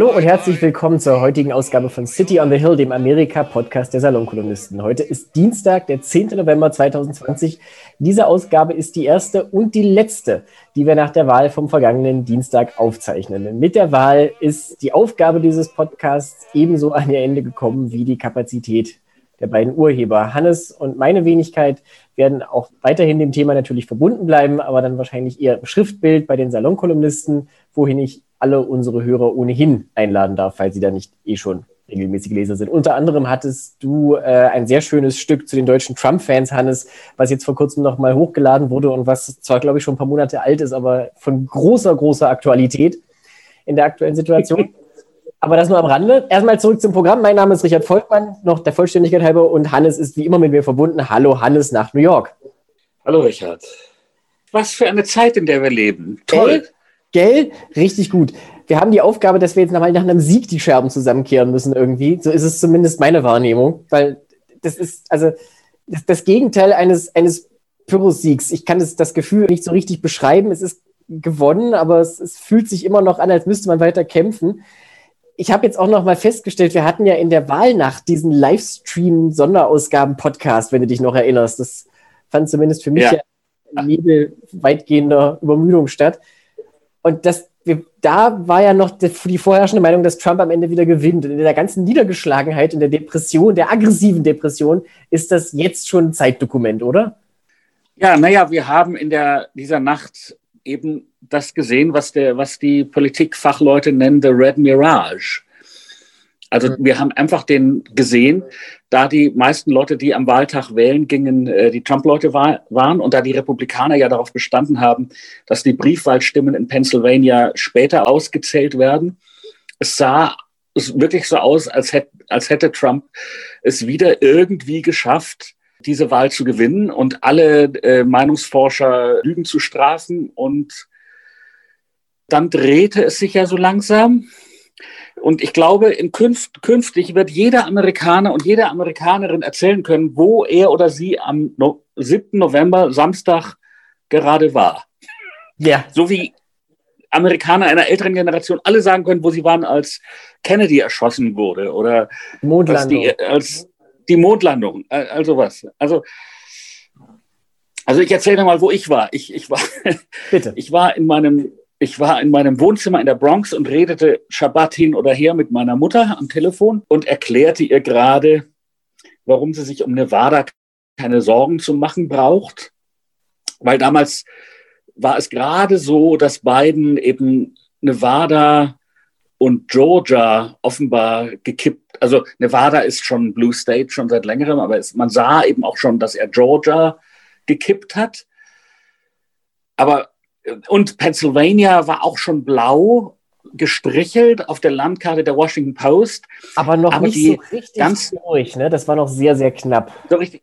Hallo und herzlich willkommen zur heutigen Ausgabe von City on the Hill, dem Amerika-Podcast der Salonkolumnisten. Heute ist Dienstag, der 10. November 2020. Diese Ausgabe ist die erste und die letzte, die wir nach der Wahl vom vergangenen Dienstag aufzeichnen. Mit der Wahl ist die Aufgabe dieses Podcasts ebenso an ihr Ende gekommen wie die Kapazität der beiden Urheber. Hannes und meine Wenigkeit werden auch weiterhin dem Thema natürlich verbunden bleiben, aber dann wahrscheinlich eher im Schriftbild bei den Salonkolumnisten, wohin ich alle unsere Hörer ohnehin einladen darf, weil sie da nicht eh schon regelmäßige Leser sind. Unter anderem hattest du äh, ein sehr schönes Stück zu den deutschen Trump-Fans, Hannes, was jetzt vor kurzem nochmal hochgeladen wurde und was zwar, glaube ich, schon ein paar Monate alt ist, aber von großer, großer Aktualität in der aktuellen Situation. Aber das nur am Rande. Erstmal zurück zum Programm. Mein Name ist Richard Volkmann, noch der Vollständigkeit halber, und Hannes ist wie immer mit mir verbunden. Hallo Hannes nach New York. Hallo Richard. Was für eine Zeit, in der wir leben. Toll. Gell? Richtig gut. Wir haben die Aufgabe, dass wir jetzt nach einem Sieg die Scherben zusammenkehren müssen irgendwie. So ist es zumindest meine Wahrnehmung, weil das ist also das, das Gegenteil eines, eines Pyrrhus-Siegs. Ich kann das, das Gefühl nicht so richtig beschreiben. Es ist gewonnen, aber es, es fühlt sich immer noch an, als müsste man weiter kämpfen ich habe jetzt auch noch mal festgestellt, wir hatten ja in der Wahlnacht diesen Livestream-Sonderausgaben-Podcast, wenn du dich noch erinnerst. Das fand zumindest für mich ja, ja Nebel weitgehender Übermüdung statt. Und das, wir, da war ja noch die, vorherrschende Meinung, dass Trump am Ende wieder gewinnt. Und in der ganzen Niedergeschlagenheit, in der Depression, der aggressiven Depression, ist das jetzt schon ein Zeitdokument, oder? Ja, naja, wir haben in der, dieser Nacht eben das gesehen, was, der, was die Politikfachleute nennen, the Red Mirage. Also mhm. wir haben einfach den gesehen, da die meisten Leute, die am Wahltag wählen gingen, äh, die Trump-Leute war, waren und da die Republikaner ja darauf bestanden haben, dass die Briefwahlstimmen in Pennsylvania später ausgezählt werden. Es sah wirklich so aus, als hätte, als hätte Trump es wieder irgendwie geschafft, diese Wahl zu gewinnen und alle äh, Meinungsforscher Lügen zu strafen. Und dann drehte es sich ja so langsam. Und ich glaube, in künft, künftig wird jeder Amerikaner und jede Amerikanerin erzählen können, wo er oder sie am no 7. November, Samstag, gerade war. Ja. So wie Amerikaner einer älteren Generation alle sagen können, wo sie waren, als Kennedy erschossen wurde oder als die, als die Mondlandung, äh, also was. Also, also ich erzähle mal, wo ich war. Ich, ich war, Bitte. ich war in meinem, ich war in meinem Wohnzimmer in der Bronx und redete Schabbat hin oder her mit meiner Mutter am Telefon und erklärte ihr gerade, warum sie sich um Nevada keine Sorgen zu machen braucht, weil damals war es gerade so, dass Biden eben Nevada und Georgia offenbar gekippt. Also Nevada ist schon Blue State schon seit längerem, aber es, man sah eben auch schon, dass er Georgia gekippt hat. Aber und Pennsylvania war auch schon blau gestrichelt auf der Landkarte der Washington Post. Aber noch aber nicht so richtig ganz durch, ne? Das war noch sehr, sehr knapp. So richtig,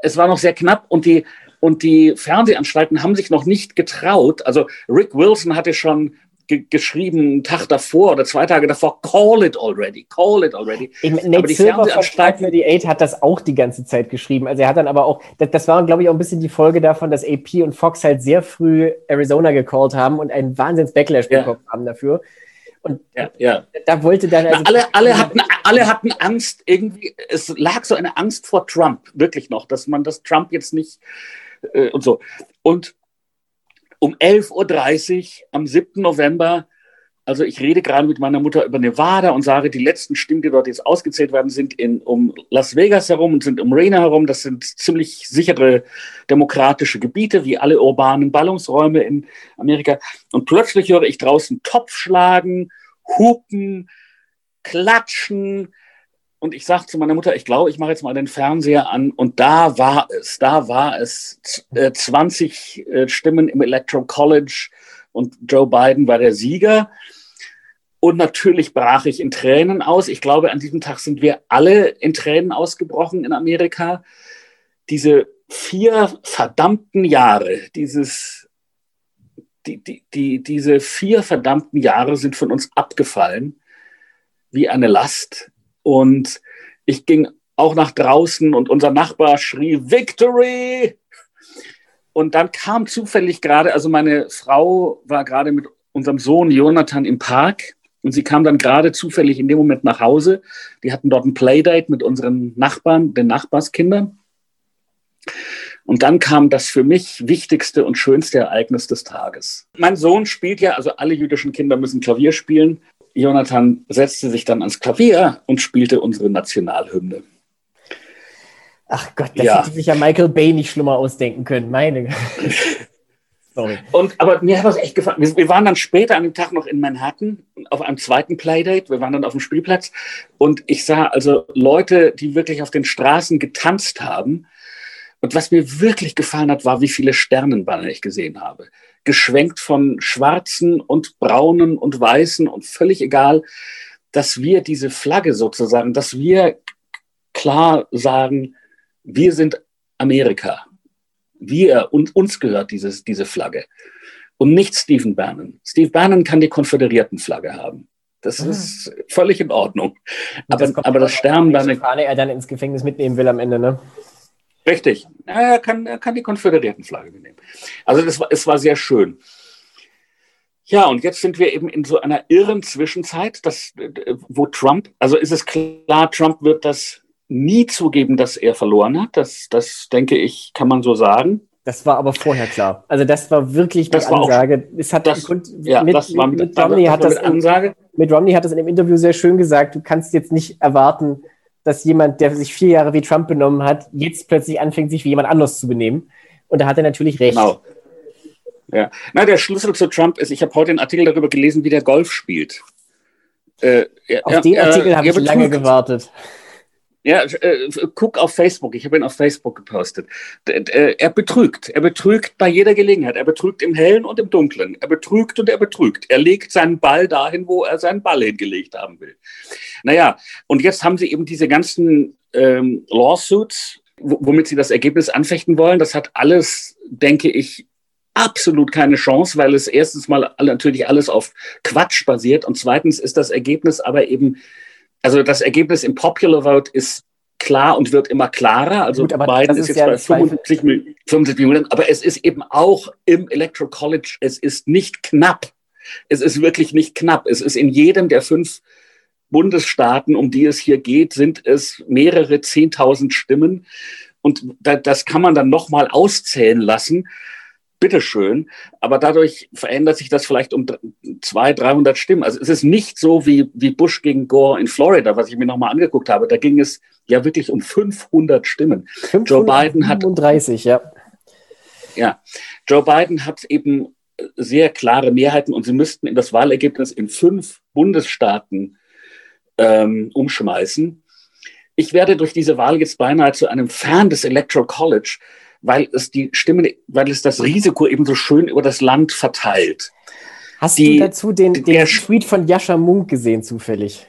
es war noch sehr knapp und die, und die Fernsehanstalten haben sich noch nicht getraut. Also Rick Wilson hatte schon ge geschrieben, einen Tag davor oder zwei Tage davor, call it already, call it already. Ich, Nate aber die Silver von 38 hat das auch die ganze Zeit geschrieben. Also er hat dann aber auch, das, das war, glaube ich, auch ein bisschen die Folge davon, dass AP und Fox halt sehr früh Arizona gecallt haben und einen Wahnsinns-Backlash ja. bekommen haben dafür. Und ja, ja. da wollte dann also alle, alle, hatten, alle hatten Angst, irgendwie, es lag so eine Angst vor Trump, wirklich noch, dass man das Trump jetzt nicht äh, und so. Und um 11.30 Uhr am 7. November. Also ich rede gerade mit meiner Mutter über Nevada und sage, die letzten Stimmen, die dort jetzt ausgezählt werden, sind in, um Las Vegas herum und sind um Reno herum. Das sind ziemlich sichere demokratische Gebiete, wie alle urbanen Ballungsräume in Amerika. Und plötzlich höre ich draußen Topf schlagen, hupen, klatschen, und ich sagte zu meiner Mutter, ich glaube, ich mache jetzt mal den Fernseher an. Und da war es, da war es. Äh, 20 äh, Stimmen im Electoral College und Joe Biden war der Sieger. Und natürlich brach ich in Tränen aus. Ich glaube, an diesem Tag sind wir alle in Tränen ausgebrochen in Amerika. Diese vier verdammten Jahre, dieses, die, die, die, diese vier verdammten Jahre sind von uns abgefallen wie eine Last und ich ging auch nach draußen und unser Nachbar schrie Victory. Und dann kam zufällig gerade, also meine Frau war gerade mit unserem Sohn Jonathan im Park Und sie kam dann gerade zufällig in dem Moment nach Hause. Die hatten dort ein Playdate mit unseren Nachbarn, den Nachbarskindern. Und dann kam das für mich wichtigste und schönste Ereignis des Tages. Mein Sohn spielt ja, also alle jüdischen Kinder müssen Klavier spielen. Jonathan setzte sich dann ans Klavier und spielte unsere Nationalhymne. Ach Gott, das ja. hätte sich ja Michael Bay nicht schlimmer ausdenken können. Meine. Sorry. Und, aber mir hat das echt gefallen. Wir, wir, waren dann später an dem Tag noch in Manhattan auf einem zweiten Playdate. Wir waren dann auf dem Spielplatz und ich sah also Leute, die wirklich auf den Straßen getanzt haben. Und was mir wirklich gefallen hat, war, wie viele Sternenbanner ich gesehen habe. Geschwenkt von schwarzen und braunen und weißen und völlig egal, dass wir diese Flagge sozusagen, dass wir klar sagen, wir sind Amerika. Wir und uns gehört dieses, diese Flagge. Und nicht Stephen Bannon. Steve Bannon kann die Konföderiertenflagge haben. Das ah. ist völlig in Ordnung. Aber das, aber das Sternbanner. Fahne er dann ins Gefängnis mitnehmen will am Ende, ne? Richtig. Er kann, er kann die Konföderiertenflagge mitnehmen. Also das war, es war sehr schön. Ja, und jetzt sind wir eben in so einer irren Zwischenzeit, dass, wo Trump, also ist es klar, Trump wird das nie zugeben, dass er verloren hat. Das, das denke ich, kann man so sagen. Das war aber vorher klar. Also das war wirklich das war Ansage. Auch, es hat das, ja, mit, das war mit, mit Romney hat das Ansage. Mit Romney hat das in dem Interview sehr schön gesagt. Du kannst jetzt nicht erwarten, dass jemand, der sich vier Jahre wie Trump benommen hat, jetzt plötzlich anfängt, sich wie jemand anders zu benehmen. Und da hat er natürlich recht. Genau. Ja. Na, der Schlüssel zu Trump ist, ich habe heute einen Artikel darüber gelesen, wie der Golf spielt. Äh, Auf ja, den Artikel äh, habe ich lange gewartet. Ja, äh, guck auf Facebook. Ich habe ihn auf Facebook gepostet. Er betrügt. Er betrügt bei jeder Gelegenheit. Er betrügt im Hellen und im Dunklen. Er betrügt und er betrügt. Er legt seinen Ball dahin, wo er seinen Ball hingelegt haben will. Naja, und jetzt haben sie eben diese ganzen ähm, Lawsuits, womit sie das Ergebnis anfechten wollen. Das hat alles, denke ich, absolut keine Chance, weil es erstens mal natürlich alles auf Quatsch basiert und zweitens ist das Ergebnis aber eben also das Ergebnis im Popular Vote ist klar und wird immer klarer. Also Gut, Biden ist, ist, jetzt ja bei 75, 75 Millionen, aber es ist eben auch im Electoral College, es ist nicht knapp. Es ist wirklich nicht knapp. Es ist in jedem der fünf Bundesstaaten, um die es hier geht, sind es mehrere Zehntausend Stimmen. Und das kann man dann nochmal auszählen lassen bitteschön, aber dadurch verändert sich das vielleicht um 200, 300 Stimmen. Also es ist nicht so wie, wie Bush gegen Gore in Florida, was ich mir nochmal angeguckt habe. Da ging es ja wirklich um 500 Stimmen. 535, Joe Biden hat 35, ja. Ja, Joe Biden hat eben sehr klare Mehrheiten und sie müssten in das Wahlergebnis in fünf Bundesstaaten ähm, umschmeißen. Ich werde durch diese Wahl jetzt beinahe zu einem Fan des Electoral College, weil es die Stimmen, weil es das Risiko eben so schön über das Land verteilt. Hast die, du dazu den, den Tweet von Jascha Munk gesehen, zufällig?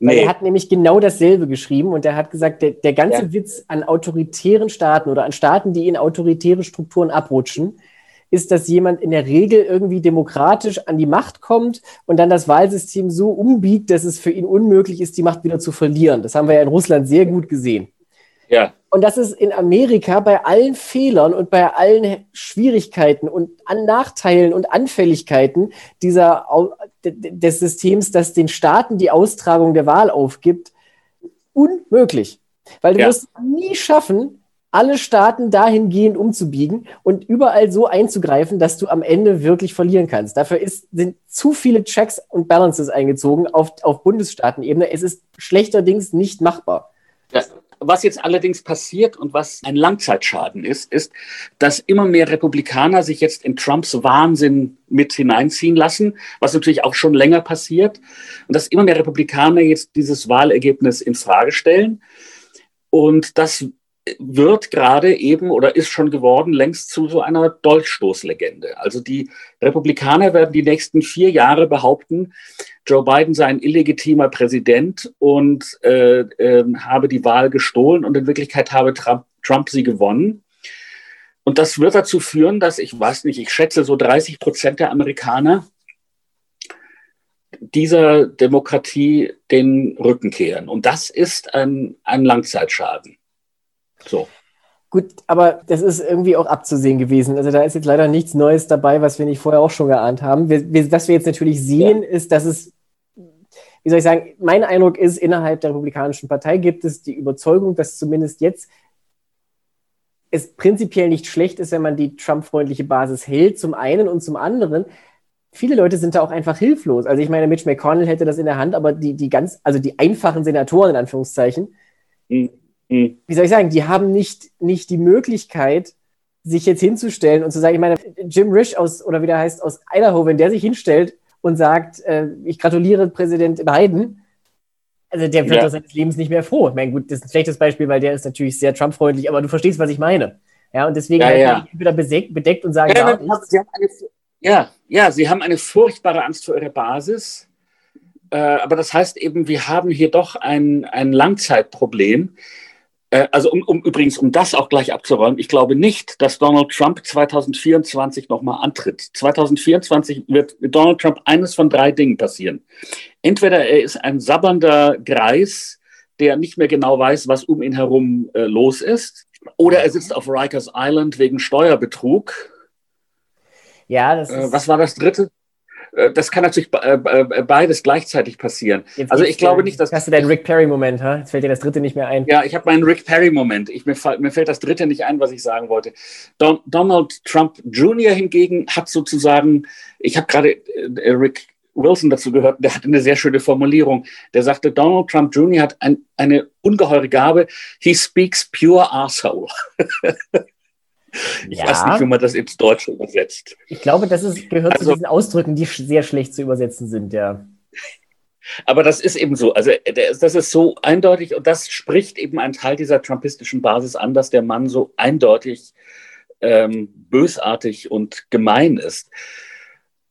Nee. er hat nämlich genau dasselbe geschrieben und er hat gesagt, der, der ganze ja. Witz an autoritären Staaten oder an Staaten, die in autoritäre Strukturen abrutschen, ist, dass jemand in der Regel irgendwie demokratisch an die Macht kommt und dann das Wahlsystem so umbiegt, dass es für ihn unmöglich ist, die Macht wieder zu verlieren. Das haben wir ja in Russland sehr gut gesehen. Ja. Und das ist in Amerika bei allen Fehlern und bei allen Schwierigkeiten und an Nachteilen und Anfälligkeiten dieser, des Systems, das den Staaten die Austragung der Wahl aufgibt, unmöglich. Weil du ja. wirst nie schaffen, alle Staaten dahingehend umzubiegen und überall so einzugreifen, dass du am Ende wirklich verlieren kannst. Dafür ist, sind zu viele Checks und Balances eingezogen auf, auf Bundesstaatenebene. Es ist schlechterdings nicht machbar. Ja, was jetzt allerdings passiert und was ein Langzeitschaden ist, ist, dass immer mehr Republikaner sich jetzt in Trumps Wahnsinn mit hineinziehen lassen, was natürlich auch schon länger passiert. Und dass immer mehr Republikaner jetzt dieses Wahlergebnis in Frage stellen. Und das wird gerade eben oder ist schon geworden längst zu so einer Dolchstoßlegende. Also die Republikaner werden die nächsten vier Jahre behaupten, Joe Biden sei ein illegitimer Präsident und äh, äh, habe die Wahl gestohlen und in Wirklichkeit habe Trump, Trump sie gewonnen. Und das wird dazu führen, dass ich weiß nicht, ich schätze so 30 Prozent der Amerikaner dieser Demokratie den Rücken kehren. Und das ist ein, ein Langzeitschaden. So. Gut, aber das ist irgendwie auch abzusehen gewesen. Also da ist jetzt leider nichts Neues dabei, was wir nicht vorher auch schon geahnt haben. Wir, wir, was wir jetzt natürlich sehen, ja. ist, dass es wie soll ich sagen, mein Eindruck ist, innerhalb der Republikanischen Partei gibt es die Überzeugung, dass zumindest jetzt es prinzipiell nicht schlecht ist, wenn man die Trump-freundliche Basis hält, zum einen und zum anderen. Viele Leute sind da auch einfach hilflos. Also ich meine, Mitch McConnell hätte das in der Hand, aber die, die ganz, also die einfachen Senatoren in Anführungszeichen, mhm. Wie soll ich sagen, die haben nicht, nicht die Möglichkeit, sich jetzt hinzustellen und zu sagen, ich meine, Jim Risch aus, oder wie der heißt, aus Idaho, wenn der sich hinstellt und sagt, äh, ich gratuliere Präsident Biden, also der wird ja. seines Lebens nicht mehr froh. Ich meine, gut, das ist ein schlechtes Beispiel, weil der ist natürlich sehr Trump-freundlich, aber du verstehst, was ich meine. Ja, und deswegen ja, halt ja. wieder bedeckt und sagen, ja, ja, sie haben eine, ja, ja, sie haben eine furchtbare Angst vor ihrer Basis. Äh, aber das heißt eben, wir haben hier doch ein, ein Langzeitproblem. Äh, also um, um übrigens, um das auch gleich abzuräumen, ich glaube nicht, dass Donald Trump 2024 nochmal antritt. 2024 wird mit Donald Trump eines von drei Dingen passieren. Entweder er ist ein sabbernder Greis, der nicht mehr genau weiß, was um ihn herum äh, los ist, oder er sitzt auf Rikers Island wegen Steuerbetrug. Ja, das äh, ist. was war das dritte? Äh, das kann natürlich äh, beides gleichzeitig passieren. Jetzt also ich glaube nicht, dass... Hast du deinen Rick Perry-Moment, ha? Jetzt fällt dir das dritte nicht mehr ein. Ja, ich habe meinen Rick Perry-Moment. Mir, mir, fällt das dritte nicht ein, was ich sagen wollte. Don, Donald Trump Jr. hingegen hat sozusagen, ich habe gerade äh, Rick Wilson dazu gehört, der hatte eine sehr schöne Formulierung. Der sagte, Donald Trump Jr. hat ein, eine ungeheure Gabe. He speaks pure asshole. Ich ja. weiß nicht, wie man das ins Deutsche übersetzt. Ich glaube, das ist, gehört also, zu diesen Ausdrücken, die sehr schlecht zu übersetzen sind, ja. Aber das ist eben so. Also das ist so eindeutig und das spricht eben einen Teil dieser trumpistischen Basis an, dass der Mann so eindeutig ähm, bösartig und gemein ist.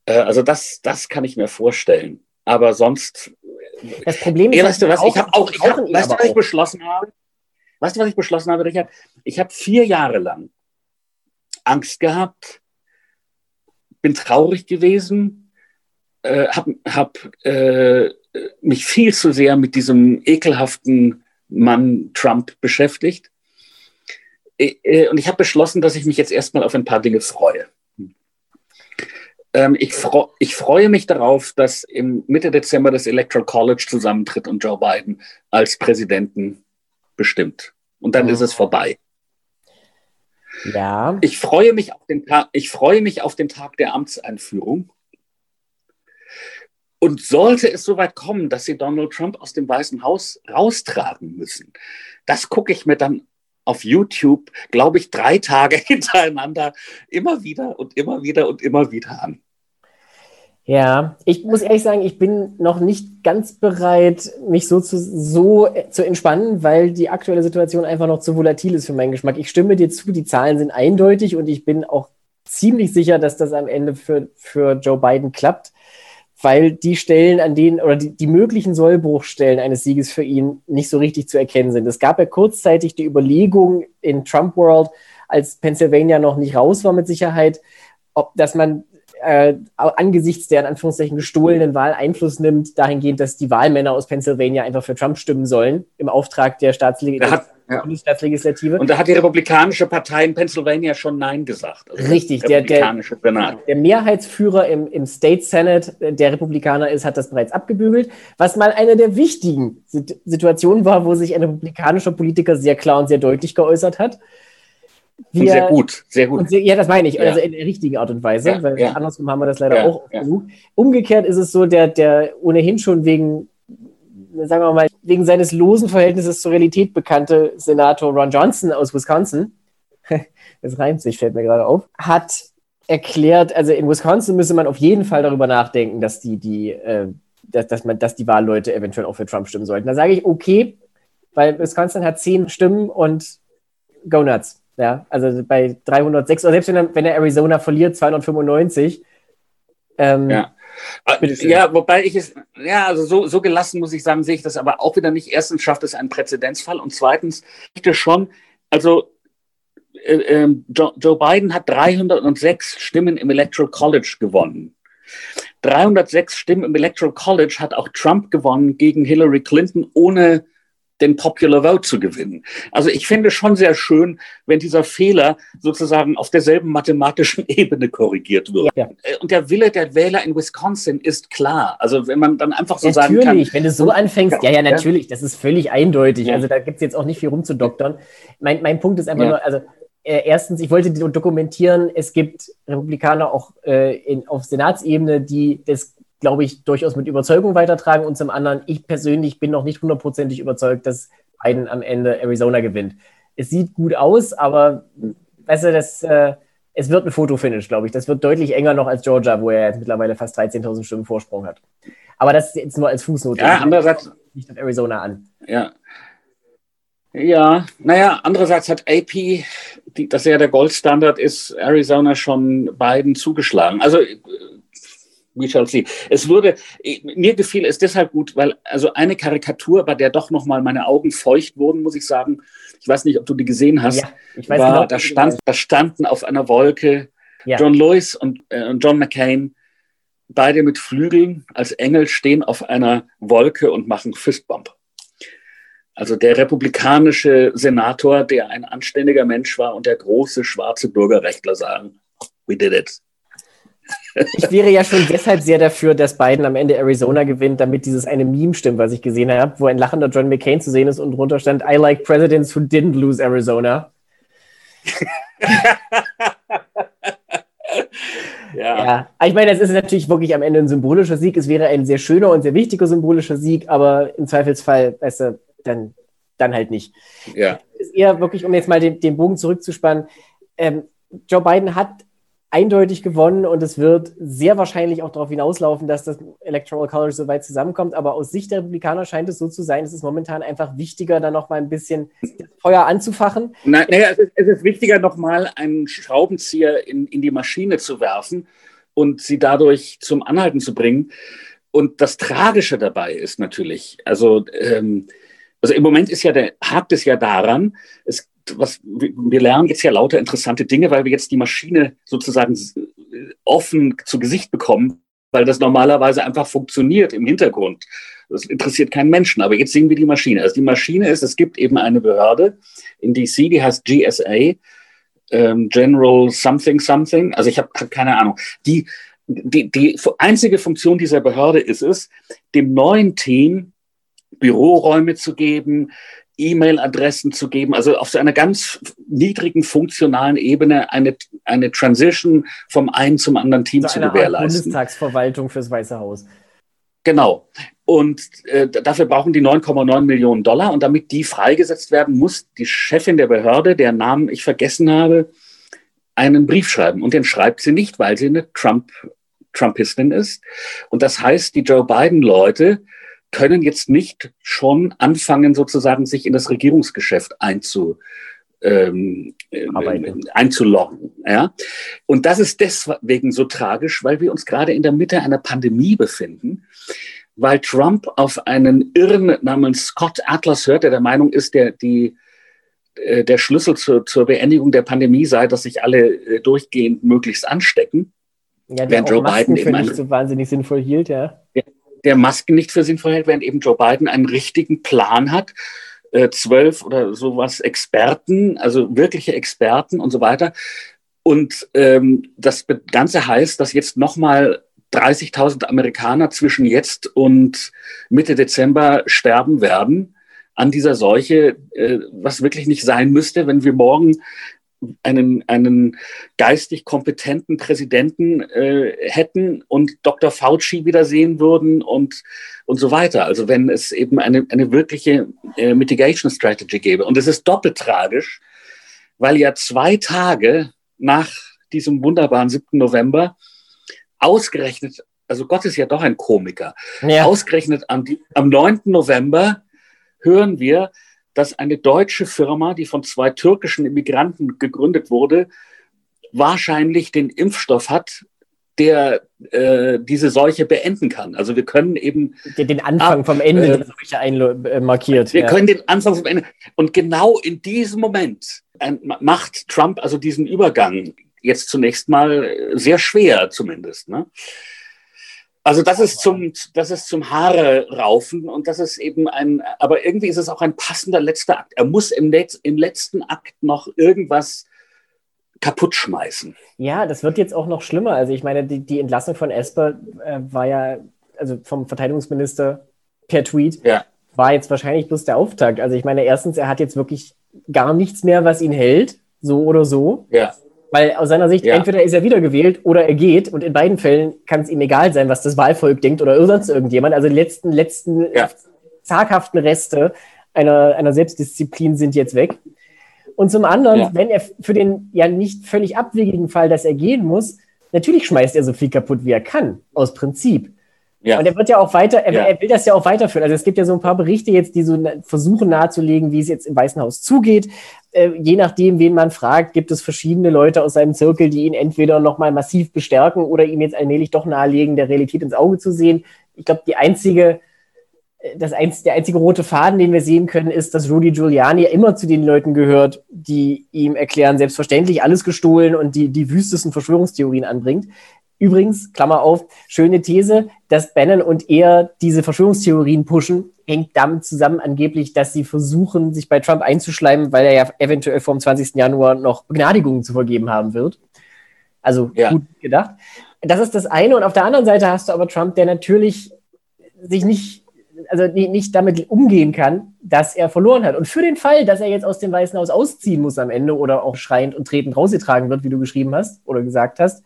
Äh, also das, das kann ich mir vorstellen. Aber sonst. Das Problem ist, ey, weißt du was, ich habe auch, ich hab, weißt du, was ich beschlossen habe? Weißt du, was ich beschlossen habe, Richard? Ich habe vier Jahre lang Angst gehabt, bin traurig gewesen, äh, habe hab, äh, mich viel zu sehr mit diesem ekelhaften Mann Trump beschäftigt. Äh, äh und ich habe beschlossen, dass ich mich jetzt erstmal auf ein paar Dinge freue. Ähm, ich, freu, ich freue mich darauf, dass im Mitte Dezember das Electoral College zusammentritt und Joe Biden als Präsidenten bestimmt. Und dann mhm. ist es vorbei. Ja. Ich freue mich auf den Tag, ich freue mich auf den Tag der Amtseinführung. Und sollte es soweit kommen, dass sie Donald Trump aus dem Weißen Haus raustragen müssen, das gucke ich mir dann auf YouTube, glaube ich, drei Tage hintereinander immer wieder und immer wieder und immer wieder an. Ja, ich muss ehrlich sagen, ich bin noch nicht ganz bereit, mich so zu, so zu entspannen, weil die aktuelle Situation einfach noch zu volatil ist für meinen Geschmack. Ich stimme dir zu, die Zahlen sind eindeutig und ich bin auch ziemlich sicher, dass das am Ende für, für Joe Biden klappt, weil die Stellen, an denen oder die, die möglichen Sollbruchstellen eines Sieges für ihn nicht so richtig zu erkennen sind. Es gab ja kurzzeitig die Überlegung in Trump World, als Pennsylvania noch nicht raus war mit Sicherheit, ob, dass man äh, angesichts der in Anführungszeichen gestohlenen Wahl Einfluss nimmt, dahingehend, dass die Wahlmänner aus Pennsylvania einfach für Trump stimmen sollen, im Auftrag der Staatsleg hat, ja. Bundesstaatslegislative. Und da hat die Republikanische Partei in Pennsylvania schon Nein gesagt. Also Richtig, der, der, der, Mehrheitsführer im, im State Senate der Republikaner ist, hat das bereits abgebügelt, was mal eine der wichtigen Situationen war, wo sich ein republikanischer Politiker sehr klar und sehr deutlich geäußert hat. Wir, sehr gut, sehr gut. Sehr, ja, das meine ich, ja. also in der richtigen Art und Weise, ja, weil ja. andersrum haben wir das leider auch versucht. Umgekehrt ist es so, der, der ohnehin schon wegen, sagen wir mal, wegen seines losen Verhältnisses zur Realität bekannte Senator Ron Johnson aus Wisconsin, das reimt sich, fällt mir gerade auf, hat erklärt, also in Wisconsin müsse man auf jeden Fall darüber nachdenken, dass die, die, äh, dass, dass, man, dass die Wahlleute eventuell auch für Trump stimmen sollten. Da sage ich, okay, weil Wisconsin hat zehn Stimmen und go nuts. Ja, also bei 306, oder selbst wenn er, wenn er Arizona verliert, 295. Ähm, ja. Ja, wobei ich es, ja, also so, so gelassen muss ich sagen, sehe ich das aber auch wieder nicht. Erstens schafft es einen Präzedenzfall und zweitens, ich schon, also äh, äh, Joe, Joe Biden hat 306 Stimmen im Electoral College gewonnen. 306 Stimmen im Electoral College hat auch Trump gewonnen gegen Hillary Clinton ohne den Popular Vote zu gewinnen. Also ich finde schon sehr schön, wenn dieser Fehler sozusagen auf derselben mathematischen Ebene korrigiert wird. Ja. Und der Wille der Wähler in Wisconsin ist klar. Also wenn man dann einfach so natürlich, sagen kann. Natürlich, wenn du so anfängst, ja, ja, natürlich, das ist völlig eindeutig. Ja. Also da gibt es jetzt auch nicht viel rumzudoktern. Mein, mein Punkt ist einfach nur, also äh, erstens, ich wollte dokumentieren, es gibt Republikaner auch äh, in, auf Senatsebene, die das glaube ich, durchaus mit Überzeugung weitertragen. Und zum anderen, ich persönlich bin noch nicht hundertprozentig überzeugt, dass Biden am Ende Arizona gewinnt. Es sieht gut aus, aber weißt du, das, äh, es wird ein Fotofinish, glaube ich. Das wird deutlich enger noch als Georgia, wo er jetzt mittlerweile fast 13.000 Stimmen Vorsprung hat. Aber das ist jetzt nur als Fußnote. Ja, andererseits. Nicht auf Arizona an. Ja. Ja, naja, andererseits hat AP, die, das ja der Goldstandard ist, Arizona schon Biden zugeschlagen. Also we shall see. Es wurde, mir gefiel es deshalb gut, weil also eine Karikatur, bei der doch nochmal meine Augen feucht wurden, muss ich sagen. Ich weiß nicht, ob du die gesehen hast. Ja, ich weiß war, genau, da, stand, da standen auf einer Wolke ja. John Lewis und äh, John McCain, beide mit Flügeln als Engel stehen auf einer Wolke und machen Fistbump. Also der republikanische Senator, der ein anständiger Mensch war und der große schwarze Bürgerrechtler sagen, we did it. Ich wäre ja schon deshalb sehr dafür, dass Biden am Ende Arizona gewinnt, damit dieses eine Meme stimmt, was ich gesehen habe, wo ein lachender John McCain zu sehen ist und drunter stand, I like presidents who didn't lose Arizona. ja. ja. Ich meine, es ist natürlich wirklich am Ende ein symbolischer Sieg. Es wäre ein sehr schöner und sehr wichtiger symbolischer Sieg, aber im Zweifelsfall, weißt du, dann, dann halt nicht. Ja. Es ist eher wirklich, um jetzt mal den, den Bogen zurückzuspannen, ähm, Joe Biden hat eindeutig gewonnen und es wird sehr wahrscheinlich auch darauf hinauslaufen, dass das Electoral College so weit zusammenkommt. Aber aus Sicht der Republikaner scheint es so zu sein, es ist momentan einfach wichtiger, da noch mal ein bisschen Feuer anzufachen. Naja, es, ist, es ist wichtiger, noch mal einen Schraubenzieher in, in die Maschine zu werfen und sie dadurch zum Anhalten zu bringen. Und das Tragische dabei ist natürlich, also, ähm, also im Moment ist ja der, hakt es ja daran, es was, wir lernen jetzt ja lauter interessante Dinge, weil wir jetzt die Maschine sozusagen offen zu Gesicht bekommen, weil das normalerweise einfach funktioniert im Hintergrund. Das interessiert keinen Menschen, aber jetzt sehen wir die Maschine. Also die Maschine ist, es gibt eben eine Behörde in DC, die heißt GSA, ähm, General Something Something. Also ich habe hab keine Ahnung. Die, die, die einzige Funktion dieser Behörde ist es, dem neuen Team Büroräume zu geben, E-Mail-Adressen zu geben, also auf so einer ganz niedrigen funktionalen Ebene eine, eine Transition vom einen zum anderen Team also zu gewährleisten. Art Bundestagsverwaltung fürs Weiße Haus. Genau. Und äh, dafür brauchen die 9,9 Millionen Dollar. Und damit die freigesetzt werden, muss die Chefin der Behörde, deren Namen ich vergessen habe, einen Brief schreiben. Und den schreibt sie nicht, weil sie eine Trump, Trumpistin ist. Und das heißt, die Joe Biden-Leute können jetzt nicht schon anfangen, sozusagen sich in das Regierungsgeschäft einzu, ähm, äh, einzuloggen. Ja? Und das ist deswegen so tragisch, weil wir uns gerade in der Mitte einer Pandemie befinden, weil Trump auf einen Irren namens Scott Atlas hört, der der Meinung ist, der die äh, der Schlüssel zur, zur Beendigung der Pandemie sei, dass sich alle äh, durchgehend möglichst anstecken. Ja, während Joe Biden für nicht so wahnsinnig sinnvoll hielt, ja. ja der Masken nicht für sinnvoll hält, während eben Joe Biden einen richtigen Plan hat, äh, zwölf oder sowas Experten, also wirkliche Experten und so weiter. Und ähm, das Ganze heißt, dass jetzt nochmal 30.000 Amerikaner zwischen jetzt und Mitte Dezember sterben werden an dieser Seuche, äh, was wirklich nicht sein müsste, wenn wir morgen einen, einen geistig kompetenten Präsidenten äh, hätten und Dr. Fauci wiedersehen würden und, und so weiter. Also wenn es eben eine, eine wirkliche äh, Mitigation Strategy gäbe. Und es ist doppelt tragisch, weil ja zwei Tage nach diesem wunderbaren 7. November ausgerechnet, also Gott ist ja doch ein Komiker, ja. ausgerechnet am, am 9. November hören wir, dass eine deutsche Firma, die von zwei türkischen Immigranten gegründet wurde, wahrscheinlich den Impfstoff hat, der äh, diese Seuche beenden kann. Also wir können eben den Anfang ab, vom Ende äh, der Seuche äh, markiert. Wir ja. können den Anfang vom Ende und genau in diesem Moment ein, macht Trump also diesen Übergang jetzt zunächst mal sehr schwer zumindest. Ne? Also das ist zum, das ist zum Haare raufen und das ist eben ein, aber irgendwie ist es auch ein passender letzter Akt. Er muss im, Letz-, im letzten Akt noch irgendwas kaputt schmeißen. Ja, das wird jetzt auch noch schlimmer. Also ich meine, die, die Entlassung von Esper äh, war ja, also vom Verteidigungsminister per Tweet, ja. war jetzt wahrscheinlich bloß der Auftakt. Also ich meine, erstens, er hat jetzt wirklich gar nichts mehr, was ihn hält, so oder so. Ja. Weil aus seiner Sicht, ja. entweder ist er wiedergewählt oder er geht. Und in beiden Fällen kann es ihm egal sein, was das Wahlvolk denkt oder sonst irgendjemand. Also die letzten, letzten ja. zaghaften Reste einer, einer Selbstdisziplin sind jetzt weg. Und zum anderen, ja. wenn er für den ja nicht völlig abwegigen Fall, dass er gehen muss, natürlich schmeißt er so viel kaputt, wie er kann, aus Prinzip. Ja. Und er wird ja auch weiter, er, ja. er, will das ja auch weiterführen. Also es gibt ja so ein paar Berichte jetzt, die so versuchen nahezulegen, wie es jetzt im Weißen Haus zugeht. Äh, je nachdem, wen man fragt, gibt es verschiedene Leute aus seinem Zirkel, die ihn entweder nochmal massiv bestärken oder ihm jetzt allmählich doch nahelegen, der Realität ins Auge zu sehen. Ich glaube, die einzige, äh, das einz, der einzige rote Faden, den wir sehen können, ist, dass Rudy Giuliani immer zu den Leuten gehört, die ihm erklären, selbstverständlich alles gestohlen und die die wüstesten Verschwörungstheorien anbringt. Übrigens, Klammer auf, schöne These, dass Bannon und er diese Verschwörungstheorien pushen, hängt damit zusammen angeblich, dass sie versuchen, sich bei Trump einzuschleimen, weil er ja eventuell vom 20. Januar noch Begnadigungen zu vergeben haben wird. Also ja. gut gedacht. Das ist das eine. Und auf der anderen Seite hast du aber Trump, der natürlich sich nicht, also nicht damit umgehen kann, dass er verloren hat. Und für den Fall, dass er jetzt aus dem Weißen Haus ausziehen muss am Ende oder auch schreiend und tretend rausgetragen wird, wie du geschrieben hast oder gesagt hast,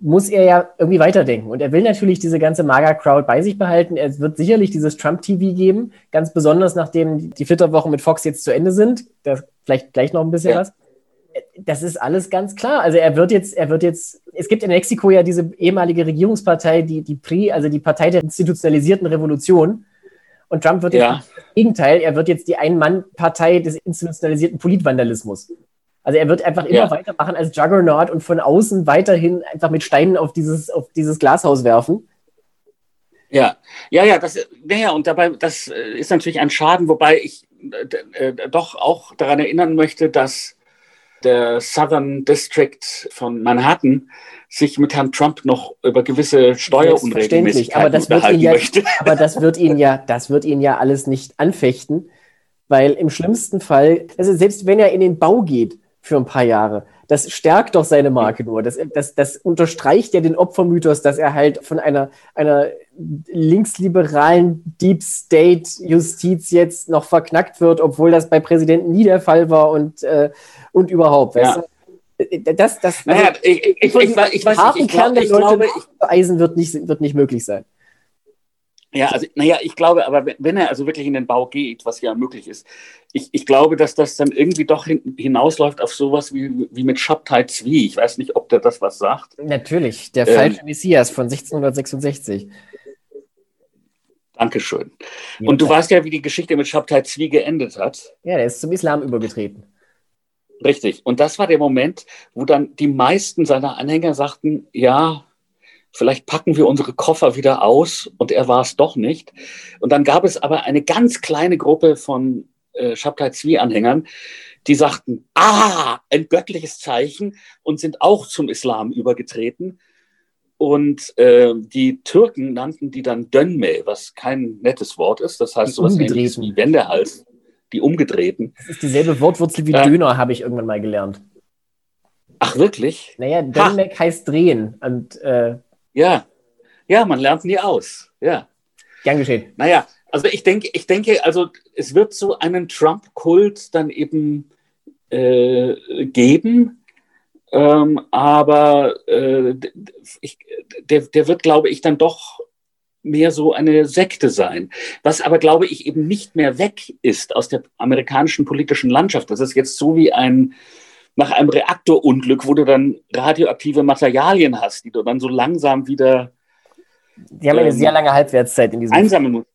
muss er ja irgendwie weiterdenken. Und er will natürlich diese ganze Maga-Crowd bei sich behalten. Es wird sicherlich dieses Trump-TV geben, ganz besonders nachdem die Flitterwochen mit Fox jetzt zu Ende sind. Da vielleicht gleich noch ein bisschen ja. was. Das ist alles ganz klar. Also er wird jetzt, er wird jetzt, es gibt in Mexiko ja diese ehemalige Regierungspartei, die, die PRI, also die Partei der institutionalisierten Revolution. Und Trump wird jetzt ja. das Gegenteil, er wird jetzt die Ein-Mann-Partei des institutionalisierten Politvandalismus. Also er wird einfach immer ja. weitermachen als Juggernaut und von außen weiterhin einfach mit Steinen auf dieses, auf dieses Glashaus werfen. Ja, ja, ja, das, naja, und dabei, das äh, ist natürlich ein Schaden, wobei ich äh, äh, doch auch daran erinnern möchte, dass der Southern District von Manhattan sich mit Herrn Trump noch über gewisse Steuerunregelmäßigkeiten aber das wird ihn ja, möchte. Aber das wird ihn ja, das wird ihn ja alles nicht anfechten, weil im schlimmsten Fall, also selbst wenn er in den Bau geht, für ein paar Jahre. Das stärkt doch seine Marke nur. Das, das, das unterstreicht ja den Opfermythos, dass er halt von einer, einer linksliberalen Deep State Justiz jetzt noch verknackt wird, obwohl das bei Präsidenten nie der Fall war und, äh, und überhaupt. Ja. Weißt du? Das, das, naja, also, ich, ich, ich, ich, weiß, ich, weiß, ich, ich, glaub, ich glaube, Eisen wird nicht, wird nicht möglich sein. Ja, also, naja, ich glaube, aber wenn er also wirklich in den Bau geht, was ja möglich ist, ich, ich glaube, dass das dann irgendwie doch hin, hinausläuft auf sowas wie, wie mit Shabtai Zwi. Ich weiß nicht, ob der das was sagt. Natürlich, der ähm, falsche Messias von 1666. Dankeschön. Ja, Und du weißt ja, wie die Geschichte mit Shabtai Zwi geendet hat. Ja, der ist zum Islam übergetreten. Richtig. Und das war der Moment, wo dann die meisten seiner Anhänger sagten, ja, vielleicht packen wir unsere Koffer wieder aus und er war es doch nicht. Und dann gab es aber eine ganz kleine Gruppe von äh, Shabtai Zwi-Anhängern, die sagten, ah, ein göttliches Zeichen und sind auch zum Islam übergetreten. Und äh, die Türken nannten die dann Dönme, was kein nettes Wort ist. Das heißt sowas ähnliches wie Wendehals, die umgedrehten. Das ist dieselbe Wortwurzel wie äh, Döner, habe ich irgendwann mal gelernt. Ach, wirklich? Naja, Dönmek heißt drehen. Und, äh, ja, ja, man lernt nie aus. Ja. Gern geschehen. Naja, also ich denke, ich denke, also es wird so einen Trump-Kult dann eben äh, geben, ähm, aber äh, ich, der, der wird, glaube ich, dann doch mehr so eine Sekte sein. Was aber, glaube ich, eben nicht mehr weg ist aus der amerikanischen politischen Landschaft. Das ist jetzt so wie ein, nach einem Reaktorunglück, wo du dann radioaktive Materialien hast, die du dann so langsam wieder. Die haben eine ähm, sehr lange Halbwertszeit in diesem. Einsammeln musst.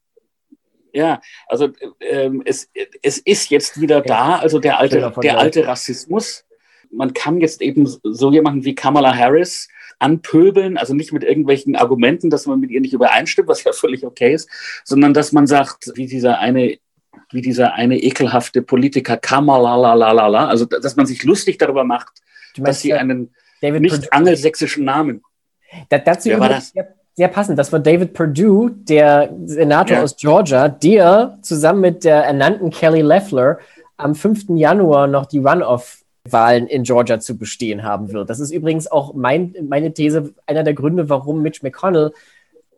Ja, also ähm, es, es ist jetzt wieder da, also der alte, der alte Rassismus. Man kann jetzt eben so jemanden wie Kamala Harris anpöbeln, also nicht mit irgendwelchen Argumenten, dass man mit ihr nicht übereinstimmt, was ja völlig okay ist, sondern dass man sagt, wie dieser eine wie dieser eine ekelhafte Politiker Kamala, also dass man sich lustig darüber macht, dass sie einen David nicht angelsächsischen Namen. Da, dazu Wer war das? sehr passend. Das war David Perdue, der Senator ja. aus Georgia, der zusammen mit der ernannten Kelly Loeffler am 5. Januar noch die Runoff-Wahlen in Georgia zu bestehen haben wird. Das ist übrigens auch mein, meine These, einer der Gründe, warum Mitch McConnell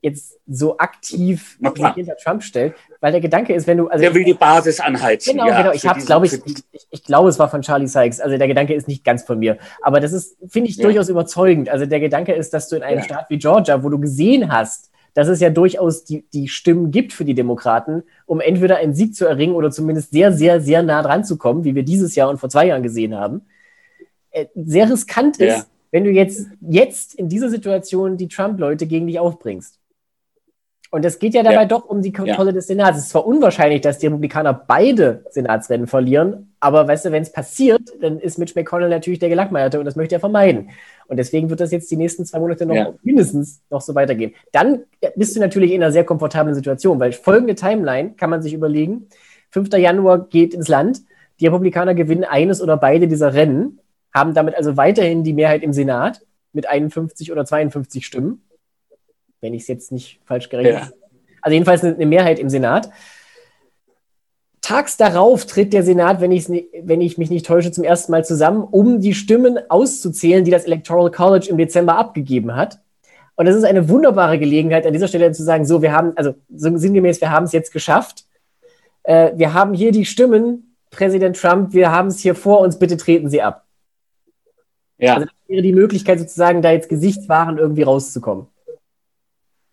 jetzt so aktiv hinter Trump stellt, weil der Gedanke ist, wenn du. Also der will die Basis anheizen. Genau, ja, genau. Ich habe glaube ich, ich, ich glaube, es war von Charlie Sykes. Also der Gedanke ist nicht ganz von mir. Aber das ist, finde ich, ja. durchaus überzeugend. Also der Gedanke ist, dass du in einem ja. Staat wie Georgia, wo du gesehen hast, dass es ja durchaus die, die Stimmen gibt für die Demokraten, um entweder einen Sieg zu erringen oder zumindest sehr, sehr, sehr nah dran zu kommen, wie wir dieses Jahr und vor zwei Jahren gesehen haben, äh, sehr riskant ist, wenn du jetzt, jetzt in dieser Situation die Trump-Leute gegen dich aufbringst. Und es geht ja dabei ja. doch um die Kontrolle ja. des Senats. Es ist zwar unwahrscheinlich, dass die Republikaner beide Senatsrennen verlieren, aber weißt du, wenn es passiert, dann ist Mitch McConnell natürlich der Gelackmeierte und das möchte er vermeiden. Und deswegen wird das jetzt die nächsten zwei Monate noch ja. mindestens noch so weitergehen. Dann bist du natürlich in einer sehr komfortablen Situation, weil folgende Timeline kann man sich überlegen. 5. Januar geht ins Land. Die Republikaner gewinnen eines oder beide dieser Rennen, haben damit also weiterhin die Mehrheit im Senat mit 51 oder 52 Stimmen wenn ich es jetzt nicht falsch gerechnet habe. Ja. Also jedenfalls eine, Mehrheit im Senat. Tags darauf tritt der Senat, wenn, wenn ich mich nicht täusche, zum ersten Mal zusammen, um die Stimmen auszuzählen, die das Electoral College im Dezember abgegeben hat. Und das ist eine wunderbare Gelegenheit, an dieser Stelle zu sagen, so, wir haben, also so sinngemäß, wir haben es jetzt geschafft. Äh, wir haben hier die Stimmen, Präsident Trump, wir haben es hier vor uns, bitte treten Sie ab. Ja. Also das wäre die Möglichkeit sozusagen, da jetzt Gesichtswaren irgendwie rauszukommen.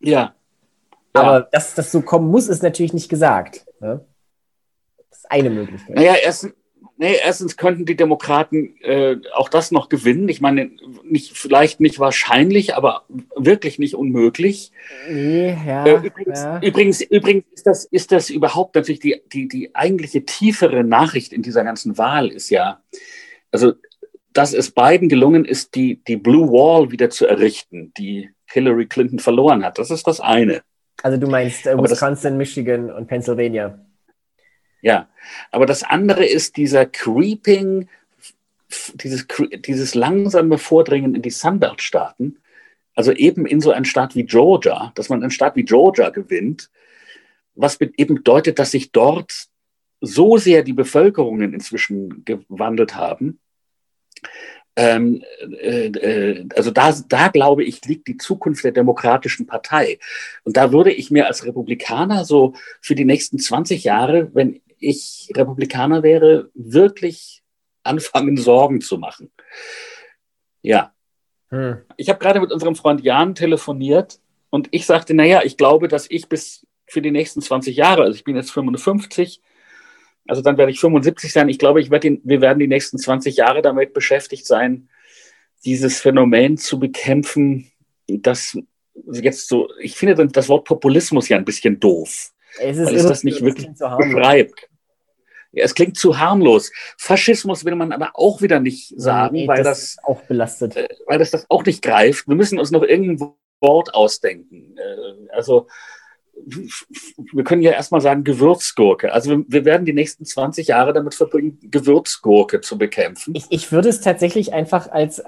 Ja. Aber ja. dass das so kommen muss, ist natürlich nicht gesagt. Ne? Das ist eine Möglichkeit. Naja, erstens, nee, erstens könnten die Demokraten äh, auch das noch gewinnen. Ich meine, nicht, vielleicht nicht wahrscheinlich, aber wirklich nicht unmöglich. Nee, ja, äh, übrigens, ja. übrigens, übrigens ist, das, ist das überhaupt natürlich die, die, die eigentliche tiefere Nachricht in dieser ganzen Wahl ist ja, also dass es beiden gelungen ist, die, die Blue Wall wieder zu errichten, die Hillary Clinton verloren hat. Das ist das eine. Also du meinst äh, Wisconsin, das, Michigan und Pennsylvania. Ja, aber das andere ist dieser Creeping, dieses, dieses langsame Vordringen in die Sunbelt-Staaten, also eben in so einen Staat wie Georgia, dass man einen Staat wie Georgia gewinnt, was eben bedeutet, dass sich dort so sehr die Bevölkerungen inzwischen gewandelt haben, ähm, äh, äh, also da, da glaube ich, liegt die Zukunft der Demokratischen Partei. Und da würde ich mir als Republikaner so für die nächsten 20 Jahre, wenn ich Republikaner wäre, wirklich anfangen, Sorgen zu machen. Ja. Hm. Ich habe gerade mit unserem Freund Jan telefoniert und ich sagte, naja, ich glaube, dass ich bis für die nächsten 20 Jahre, also ich bin jetzt 55, also dann werde ich 75 sein. Ich glaube, ich werde wir werden die nächsten 20 Jahre damit beschäftigt sein, dieses Phänomen zu bekämpfen, das jetzt so, ich finde das Wort Populismus ja ein bisschen doof. Es ist weil es das nicht wirklich beschreibt. Ja, es klingt zu harmlos. Faschismus will man aber auch wieder nicht sagen, nee, weil das, das, auch belastet. Äh, weil das das auch nicht greift. Wir müssen uns noch irgendein Wort ausdenken. Äh, also wir können ja erstmal sagen Gewürzgurke. Also wir werden die nächsten 20 Jahre damit verbringen, Gewürzgurke zu bekämpfen. Ich, ich würde es tatsächlich einfach als,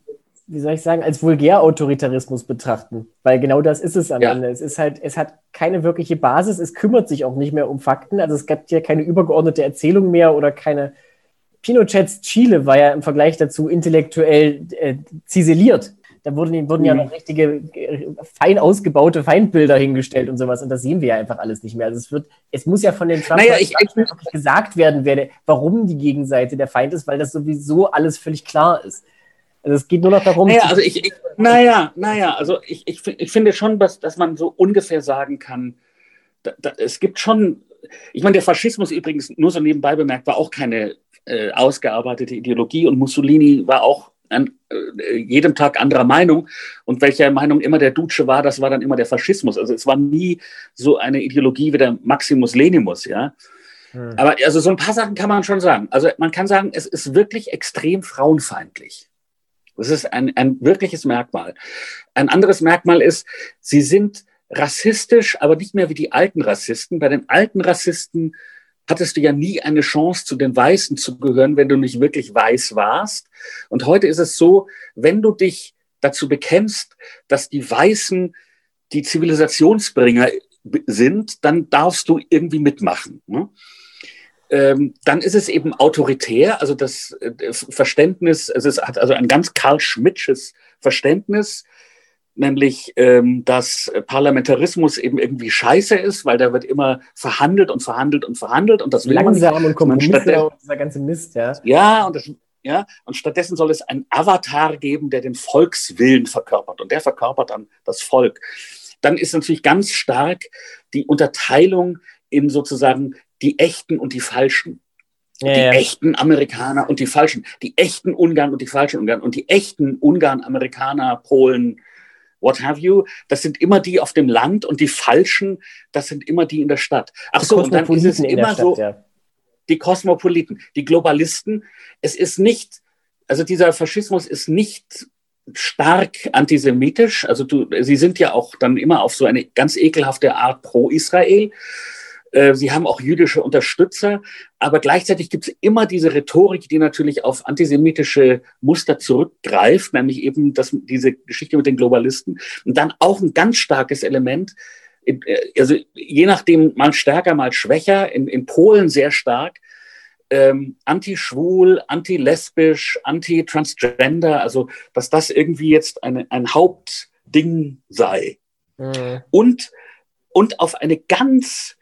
wie soll ich sagen, als Vulgärautoritarismus betrachten, weil genau das ist es am ja. Ende. Es ist halt, es hat keine wirkliche Basis, es kümmert sich auch nicht mehr um Fakten, also es gibt ja keine übergeordnete Erzählung mehr oder keine Pinochets Chile war ja im Vergleich dazu intellektuell äh, ziseliert. Da wurden, wurden mhm. ja noch richtige, äh, fein ausgebaute Feindbilder hingestellt und sowas. Und das sehen wir ja einfach alles nicht mehr. Also es wird, es muss ja von den Trump naja, ich, ich, gesagt werden, wer, warum die Gegenseite der Feind ist, weil das sowieso alles völlig klar ist. Also es geht nur noch darum. Naja, also ich, ich naja, naja, also ich, ich, ich finde schon, dass, dass man so ungefähr sagen kann, da, da, es gibt schon, ich meine, der Faschismus übrigens, nur so nebenbei bemerkt, war auch keine äh, ausgearbeitete Ideologie und Mussolini war auch äh, jedem Tag anderer Meinung. Und welcher Meinung immer der Duce war, das war dann immer der Faschismus. Also es war nie so eine Ideologie wie der Maximus Lenimus, ja. Hm. Aber also so ein paar Sachen kann man schon sagen. Also man kann sagen, es ist wirklich extrem frauenfeindlich. Das ist ein, ein wirkliches Merkmal. Ein anderes Merkmal ist, sie sind rassistisch, aber nicht mehr wie die alten Rassisten. Bei den alten Rassisten hattest du ja nie eine Chance, zu den Weißen zu gehören, wenn du nicht wirklich weiß warst. Und heute ist es so, wenn du dich dazu bekennst, dass die Weißen die Zivilisationsbringer sind, dann darfst du irgendwie mitmachen. Ne? Ähm, dann ist es eben autoritär, also das, das Verständnis, es hat also ein ganz Karl Schmidtsches Verständnis, nämlich ähm, dass Parlamentarismus eben irgendwie scheiße ist, weil da wird immer verhandelt und verhandelt und verhandelt und das will langsam man und Kompromisse und dieser ganze Mist, ja. Ja, und das, ja, und stattdessen soll es einen Avatar geben, der den Volkswillen verkörpert und der verkörpert dann das Volk. Dann ist natürlich ganz stark die Unterteilung in sozusagen die echten und die falschen. Ja, die ja. echten Amerikaner und die falschen, die echten Ungarn und die falschen Ungarn und die echten Ungarn, Amerikaner, Polen, what have you, das sind immer die auf dem Land und die falschen, das sind immer die in der Stadt. Ach so, und dann ist es immer Stadt, so, ja. die Kosmopoliten, die Globalisten. Es ist nicht, also dieser Faschismus ist nicht stark antisemitisch. Also du, sie sind ja auch dann immer auf so eine ganz ekelhafte Art pro Israel. Äh, sie haben auch jüdische Unterstützer, aber gleichzeitig gibt es immer diese Rhetorik, die natürlich auf antisemitische Muster zurückgreift, nämlich eben das, diese Geschichte mit den Globalisten. Und dann auch ein ganz starkes Element, äh, also je nachdem mal stärker, mal schwächer, in, in Polen sehr stark, ähm, anti-schwul, anti-lesbisch, anti-transgender, also dass das irgendwie jetzt eine, ein Hauptding sei. Mhm. Und, und auf eine ganz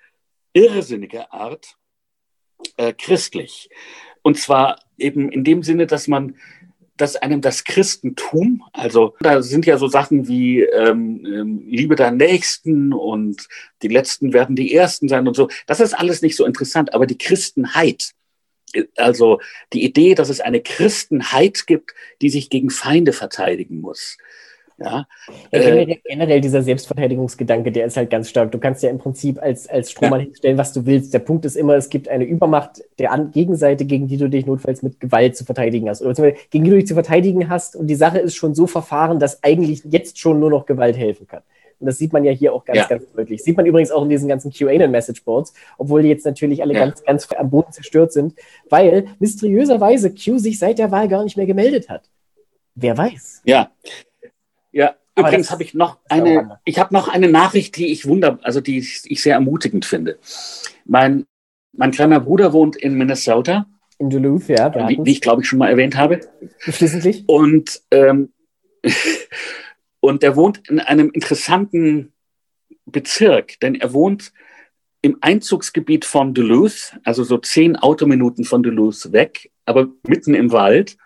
irrsinnige Art äh, christlich. Und zwar eben in dem Sinne, dass man dass einem das Christentum, also da sind ja so Sachen wie ähm, ähm, Liebe der Nächsten und die Letzten werden die Ersten sein und so, das ist alles nicht so interessant, aber die Christenheit, also die Idee, dass es eine Christenheit gibt, die sich gegen Feinde verteidigen muss, ja, äh, generell, dieser Selbstverteidigungsgedanke, der ist halt ganz stark. Du kannst ja im Prinzip als, als Strohmann ja. hinstellen, was du willst. Der Punkt ist immer, es gibt eine Übermacht der An Gegenseite, gegen die du dich notfalls mit Gewalt zu verteidigen hast. Oder gegen die du dich zu verteidigen hast. Und die Sache ist schon so verfahren, dass eigentlich jetzt schon nur noch Gewalt helfen kann. Und das sieht man ja hier auch ganz, ja. ganz deutlich. Sieht man übrigens auch in diesen ganzen QAnon-Messageboards, obwohl die jetzt natürlich alle ja. ganz, ganz am Boden zerstört sind, weil mysteriöserweise Q sich seit der Wahl gar nicht mehr gemeldet hat. Wer weiß. Ja, ja, Aber übrigens habe ich noch eine, ich habe noch eine Nachricht, die ich wunder, also die ich sehr ermutigend finde. Mein, mein kleiner Bruder wohnt in Minnesota. In Duluth, ja. Wie, wie, ich glaube ich schon mal erwähnt habe. Schließlich. Und, ähm, und der wohnt in einem interessanten Bezirk, denn er wohnt im Einzugsgebiet von Duluth, also so zehn Autominuten von Duluth weg, aber mitten im Wald.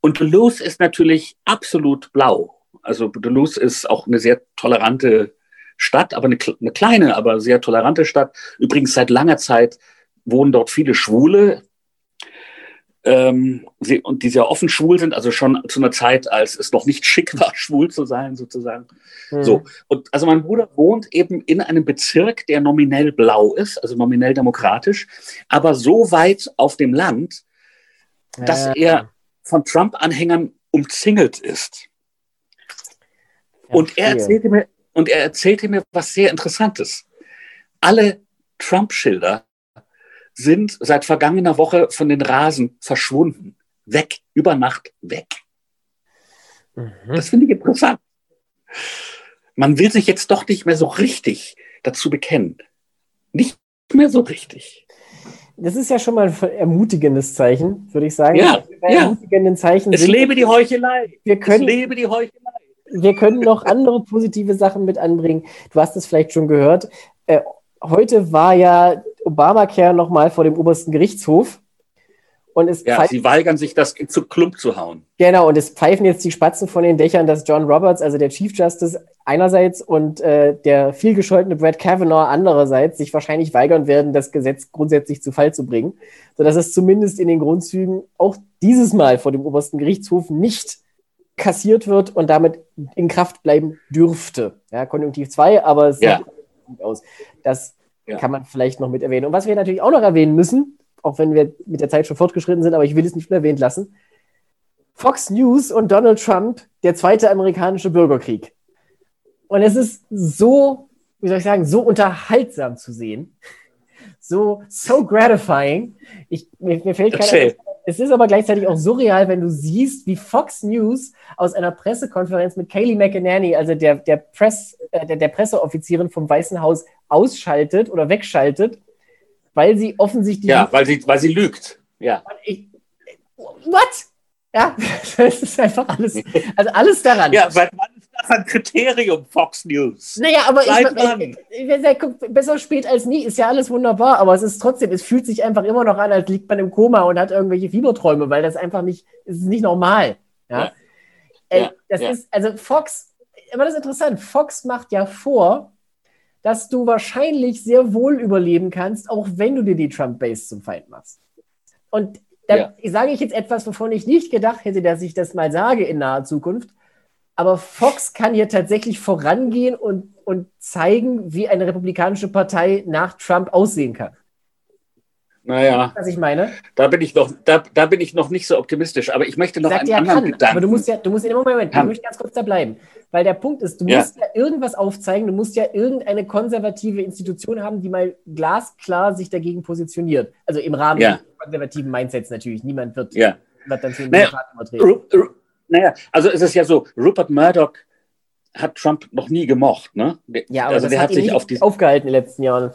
Und Duluth ist natürlich absolut blau. Also Duluth ist auch eine sehr tolerante Stadt, aber eine, eine kleine, aber sehr tolerante Stadt. Übrigens seit langer Zeit wohnen dort viele Schwule, ähm, und die sehr offen schwul sind, also schon zu einer Zeit, als es noch nicht schick war, schwul zu sein, sozusagen. Mhm. So. Und also mein Bruder wohnt eben in einem Bezirk, der nominell blau ist, also nominell demokratisch, aber so weit auf dem Land, dass ja. er von Trump-Anhängern umzingelt ist. Und er, erzählte mir, und er erzählte mir was sehr Interessantes. Alle Trump-Schilder sind seit vergangener Woche von den Rasen verschwunden. Weg, über Nacht weg. Mhm. Das finde ich interessant. Man will sich jetzt doch nicht mehr so richtig dazu bekennen. Nicht mehr so richtig. Das ist ja schon mal ein ermutigendes Zeichen, würde ich sagen. Ja, ja. ermutigenden Zeichen es lebe die Heuchelei. Wir können, es lebe die Heuchelei wir können noch andere positive Sachen mit anbringen. Du hast es vielleicht schon gehört. Äh, heute war ja Obamacare nochmal vor dem obersten Gerichtshof. Und es ja, sie weigern sich, das zu Klump zu hauen. Genau, und es pfeifen jetzt die Spatzen von den Dächern, dass John Roberts, also der Chief Justice einerseits und äh, der vielgescholtene Brad Kavanaugh andererseits sich wahrscheinlich weigern werden, das Gesetz grundsätzlich zu Fall zu bringen, sodass es zumindest in den Grundzügen auch dieses Mal vor dem obersten Gerichtshof nicht kassiert wird und damit in Kraft bleiben dürfte. Ja, Konjunktiv 2, aber es ja. sieht gut aus. Das ja. kann man vielleicht noch mit erwähnen. Und was wir natürlich auch noch erwähnen müssen, auch wenn wir mit der Zeit schon fortgeschritten sind, aber ich will es nicht mehr erwähnt lassen. Fox News und Donald Trump, der zweite amerikanische Bürgerkrieg. Und es ist so, wie soll ich sagen, so unterhaltsam zu sehen. So, so gratifying. Ich, mir, mir fällt keiner Es ist aber gleichzeitig auch surreal, wenn du siehst, wie Fox News aus einer Pressekonferenz mit Kayleigh McEnany, also der, der, Press, äh, der, der Presseoffizierin vom Weißen Haus, ausschaltet oder wegschaltet, weil sie offensichtlich. Ja, weil sie, weil sie lügt. Ja. Ich, what? Ja, das ist einfach alles, also alles daran. Ja, seit wann ist das ein Kriterium, Fox News? Naja, aber seit ich, ich, ich, besser spät als nie, ist ja alles wunderbar, aber es ist trotzdem, es fühlt sich einfach immer noch an, als liegt man im Koma und hat irgendwelche Fieberträume, weil das einfach nicht, es ist nicht normal. Ja. ja. Äh, ja das ja. ist, also Fox, aber das ist interessant, Fox macht ja vor, dass du wahrscheinlich sehr wohl überleben kannst, auch wenn du dir die Trump-Base zum Feind machst. Und da ja. sage ich jetzt etwas, wovon ich nicht gedacht hätte, dass ich das mal sage in naher Zukunft. Aber Fox kann hier tatsächlich vorangehen und, und zeigen, wie eine republikanische Partei nach Trump aussehen kann. Naja. Was ich meine? Da bin ich noch, da, da bin ich noch nicht so optimistisch. Aber ich möchte noch einen anderen kann, Gedanken. Aber du musst ja, du musst in dem Moment, kann. ich möchte ganz kurz da bleiben. Weil der Punkt ist, du ja. musst ja irgendwas aufzeigen, du musst ja irgendeine konservative Institution haben, die mal glasklar sich dagegen positioniert. Also im Rahmen ja. des konservativen Mindsets natürlich. Niemand wird, ja. wird dann für den naja, übertreten. Naja, also es ist ja so, Rupert Murdoch hat Trump noch nie gemocht, ne? Ja, aber also der hat, hat sich auf die aufgehalten in den letzten Jahren.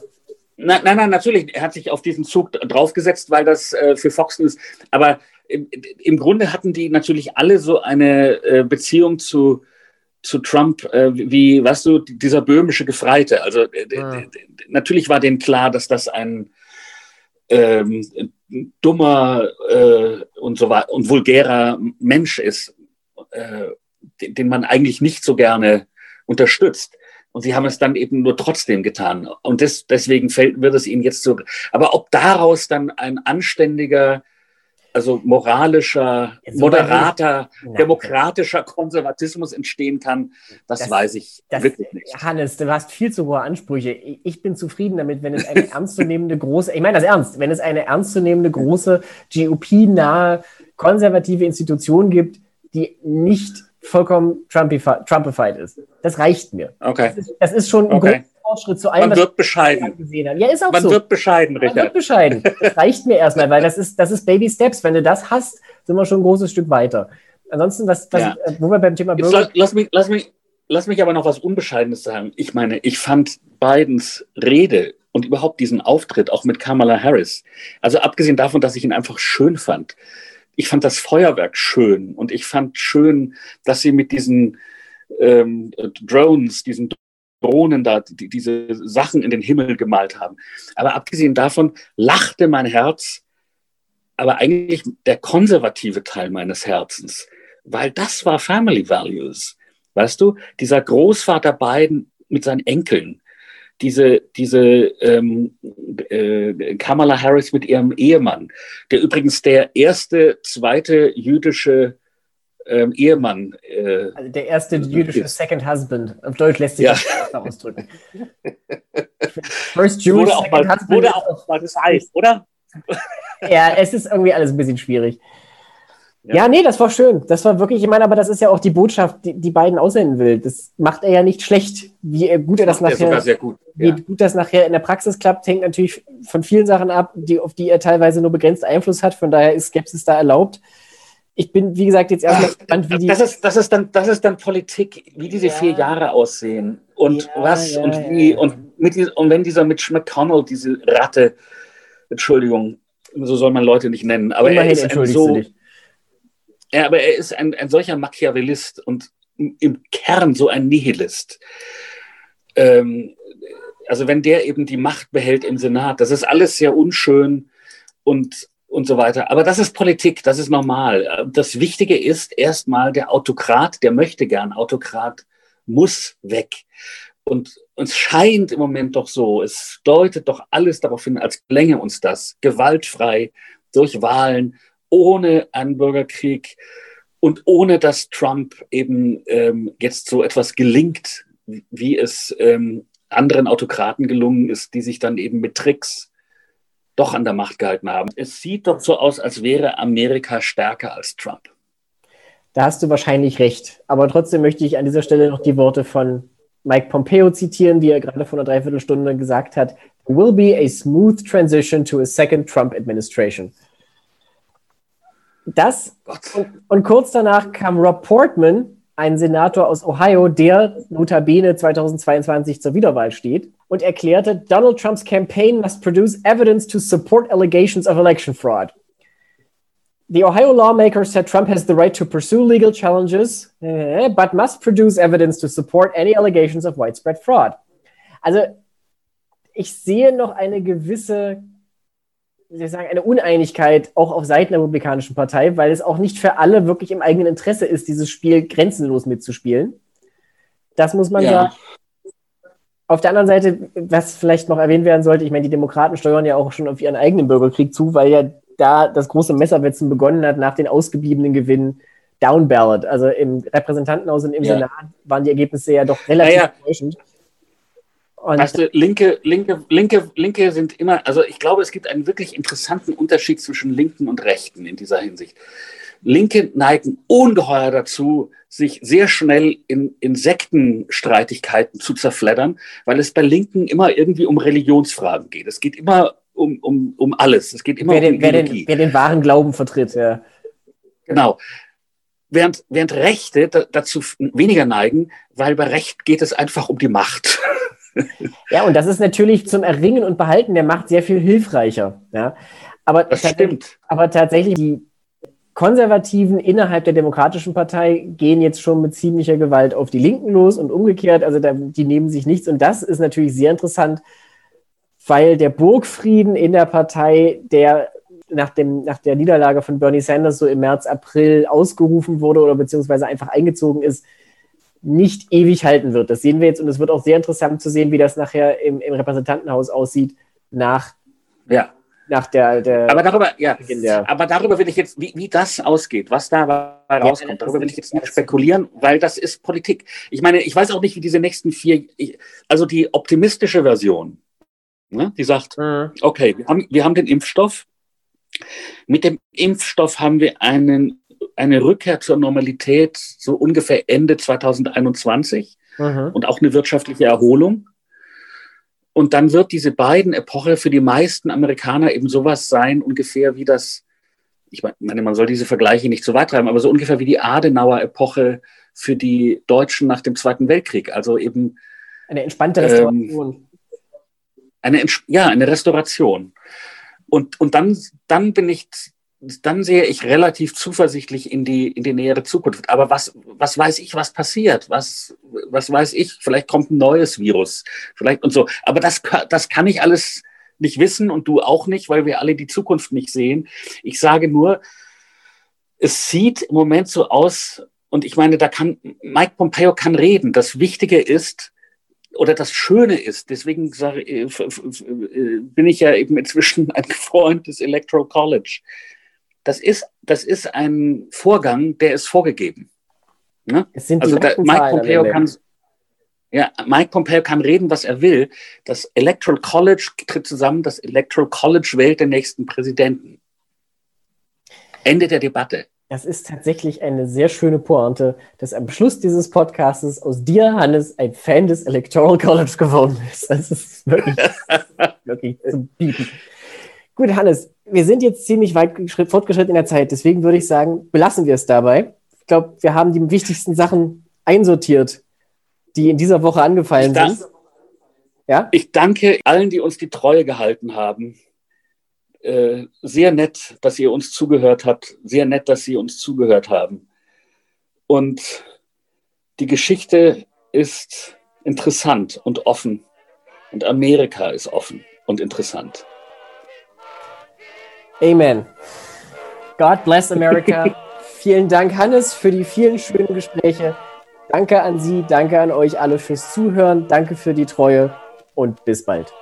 Nein, nein, nein, natürlich. Er hat sich auf diesen Zug draufgesetzt, weil das äh, für Fox ist. Aber im, im, Grunde hatten die natürlich alle so eine äh, Beziehung zu, zu Trump, äh, wie, weißt du, dieser böhmische Gefreite. Also ah. natürlich war denen klar, dass das ein ähm, dummer äh, und so weiter und vulgärer Mensch ist, äh, den, man eigentlich nicht so gerne unterstützt. Und sie haben es dann eben nur trotzdem getan. Und des, deswegen fällt, wird es ihnen jetzt so. Aber ob daraus dann ein anständiger, also moralischer, moderater, demokratischer Konservatismus entstehen kann, das, das weiß ich das, wirklich nicht. Hannes, du hast viel zu hohe Ansprüche. Ich bin zufrieden damit, wenn es eine ernstzunehmende große, ich meine das ernst, wenn es eine ernstzunehmende große GOP-nahe konservative Institution gibt, die nicht vollkommen Trumpified, Trumpified ist. Das reicht mir. Okay. Das ist, das ist schon ein okay. großer Fortschritt zu allem, Man wird bescheiden. Gesehen haben. Ja, ist auch Man so. wird bescheiden, Richard. Man wird bescheiden. Das reicht mir erstmal, weil das ist, das ist Baby Steps. Wenn du das hast, sind wir schon ein großes Stück weiter. Ansonsten, was, was ja. wo wir beim Thema Bürger... Lass, lass, mich, lass, mich, lass mich aber noch was Unbescheidenes sagen. Ich meine, ich fand Bidens Rede und überhaupt diesen Auftritt auch mit Kamala Harris, also abgesehen davon, dass ich ihn einfach schön fand, ich fand das Feuerwerk schön und ich fand schön, dass sie mit diesen ähm, Drones, diesen Drohnen da, die, diese Sachen in den Himmel gemalt haben. Aber abgesehen davon lachte mein Herz, aber eigentlich der konservative Teil meines Herzens, weil das war Family Values. Weißt du, dieser Großvater Biden mit seinen Enkeln, diese, diese ähm, äh, Kamala Harris mit ihrem Ehemann, der übrigens der erste, zweite jüdische ähm, Ehemann. Äh, also der erste jüdische ist. Second Husband. Auf Deutsch lässt sich ja. das ausdrücken. First Jewish Second mal, Husband. Wurde auch mal das heißt, oder? ja, es ist irgendwie alles ein bisschen schwierig. Ja. ja, nee, das war schön. Das war wirklich, ich meine, aber das ist ja auch die Botschaft, die die beiden aussenden will. Das macht er ja nicht schlecht. Wie gut er das, das nachher, sehr gut. Ja. wie gut das nachher in der Praxis klappt, hängt natürlich von vielen Sachen ab, die, auf die er teilweise nur begrenzt Einfluss hat. Von daher ist Skepsis da erlaubt. Ich bin, wie gesagt, jetzt erstmal gespannt, wie die. Das ist, das ist dann, das ist dann Politik, wie diese ja. vier Jahre aussehen und was und wie und mit und wenn dieser Mitch McConnell, diese Ratte, Entschuldigung, so soll man Leute nicht nennen, aber Immerhin er ist so. Dich ja, aber er ist ein, ein solcher Machiavellist und im Kern so ein Nihilist. Ähm, also wenn der eben die Macht behält im Senat, das ist alles sehr unschön und, und so weiter. Aber das ist Politik, das ist normal. Das Wichtige ist erstmal der Autokrat, der möchte gern Autokrat, muss weg. Und uns scheint im Moment doch so, es deutet doch alles darauf hin, als länge uns das gewaltfrei durch Wahlen ohne einen Bürgerkrieg und ohne dass Trump eben ähm, jetzt so etwas gelingt, wie es ähm, anderen Autokraten gelungen ist, die sich dann eben mit Tricks doch an der Macht gehalten haben. Es sieht doch so aus, als wäre Amerika stärker als Trump. Da hast du wahrscheinlich recht. Aber trotzdem möchte ich an dieser Stelle noch die Worte von Mike Pompeo zitieren, die er gerade vor einer Dreiviertelstunde gesagt hat. There will be a smooth transition to a second Trump administration. Das und, und kurz danach kam Rob Portman, ein Senator aus Ohio, der notabene 2022 zur Wiederwahl steht, und erklärte, Donald Trumps campaign must produce evidence to support allegations of election fraud. The Ohio lawmaker said Trump has the right to pursue legal challenges, eh, but must produce evidence to support any allegations of widespread fraud. Also, ich sehe noch eine gewisse wie sagen, eine Uneinigkeit auch auf Seiten der Republikanischen Partei, weil es auch nicht für alle wirklich im eigenen Interesse ist, dieses Spiel grenzenlos mitzuspielen. Das muss man ja. sagen. Auf der anderen Seite, was vielleicht noch erwähnt werden sollte, ich meine, die Demokraten steuern ja auch schon auf ihren eigenen Bürgerkrieg zu, weil ja da das große Messerwetzen begonnen hat nach den ausgebliebenen Gewinnen Down Ballot. Also im Repräsentantenhaus und im ja. Senat waren die Ergebnisse ja doch relativ naja. enttäuschend. Und weißt du, Linke, Linke, Linke, Linke sind immer, also ich glaube, es gibt einen wirklich interessanten Unterschied zwischen Linken und Rechten in dieser Hinsicht. Linke neigen ungeheuer dazu, sich sehr schnell in, in Sektenstreitigkeiten zu zerfleddern, weil es bei Linken immer irgendwie um Religionsfragen geht. Es geht immer um, um, um alles. Es geht immer wer um den, wer den, wer den wahren Glauben vertritt, ja. Genau. Während, während Rechte dazu weniger neigen, weil bei Recht geht es einfach um die Macht. ja, und das ist natürlich zum Erringen und Behalten der Macht sehr viel hilfreicher. Ja. Aber, das stimmt. aber tatsächlich, die Konservativen innerhalb der Demokratischen Partei gehen jetzt schon mit ziemlicher Gewalt auf die Linken los und umgekehrt. Also da, die nehmen sich nichts. Und das ist natürlich sehr interessant, weil der Burgfrieden in der Partei, der nach, dem, nach der Niederlage von Bernie Sanders so im März, April ausgerufen wurde oder beziehungsweise einfach eingezogen ist, nicht ewig halten wird. Das sehen wir jetzt und es wird auch sehr interessant zu sehen, wie das nachher im, im Repräsentantenhaus aussieht nach, ja. nach der, der aber darüber, ja, der, aber darüber will ich jetzt, wie, wie das ausgeht, was da rauskommt, darüber will ich jetzt nicht spekulieren, weil das ist Politik. Ich meine, ich weiß auch nicht, wie diese nächsten vier, also die optimistische Version, ne, die sagt, mhm. okay, wir haben, wir haben den Impfstoff. Mit dem Impfstoff haben wir einen eine Rückkehr zur Normalität so ungefähr Ende 2021 mhm. und auch eine wirtschaftliche Erholung. Und dann wird diese beiden Epoche für die meisten Amerikaner eben sowas sein, ungefähr wie das, ich meine, man soll diese Vergleiche nicht zu weit treiben, aber so ungefähr wie die Adenauer-Epoche für die Deutschen nach dem Zweiten Weltkrieg. Also eben. Eine entspannte Restauration. Ähm, eine, ja, eine Restauration. Und, und dann, dann bin ich dann sehe ich relativ zuversichtlich in die, in die nähere Zukunft. Aber was, was weiß ich, was passiert? Was, was weiß ich? Vielleicht kommt ein neues Virus. Vielleicht und so. Aber das, das kann ich alles nicht wissen und du auch nicht, weil wir alle die Zukunft nicht sehen. Ich sage nur, es sieht im Moment so aus, und ich meine, da kann, Mike Pompeo kann reden. Das Wichtige ist, oder das Schöne ist, deswegen sage, äh, bin ich ja eben inzwischen ein Freund des Electoral College das ist, das ist ein Vorgang, der ist vorgegeben. Ne? Es sind also da, Mike Pompeo kann, ja, Mike Pompeo kann reden, was er will. Das Electoral College tritt zusammen, das Electoral College wählt den nächsten Präsidenten. Ende der Debatte. Das ist tatsächlich eine sehr schöne Pointe, dass am Schluss dieses Podcasts aus dir, Hannes, ein Fan des Electoral College geworden ist. Das ist wirklich, wirklich zum Bieten. Gut, Hannes, wir sind jetzt ziemlich weit fortgeschritten in der Zeit, deswegen würde ich sagen, belassen wir es dabei. Ich glaube, wir haben die wichtigsten Sachen einsortiert, die in dieser Woche angefallen sind. Ja? Ich danke allen, die uns die Treue gehalten haben. Äh, sehr nett, dass ihr uns zugehört habt. Sehr nett, dass Sie uns zugehört haben. Und die Geschichte ist interessant und offen. Und Amerika ist offen und interessant. Amen. God bless America. vielen Dank, Hannes, für die vielen schönen Gespräche. Danke an Sie, danke an euch alle fürs Zuhören, danke für die Treue und bis bald.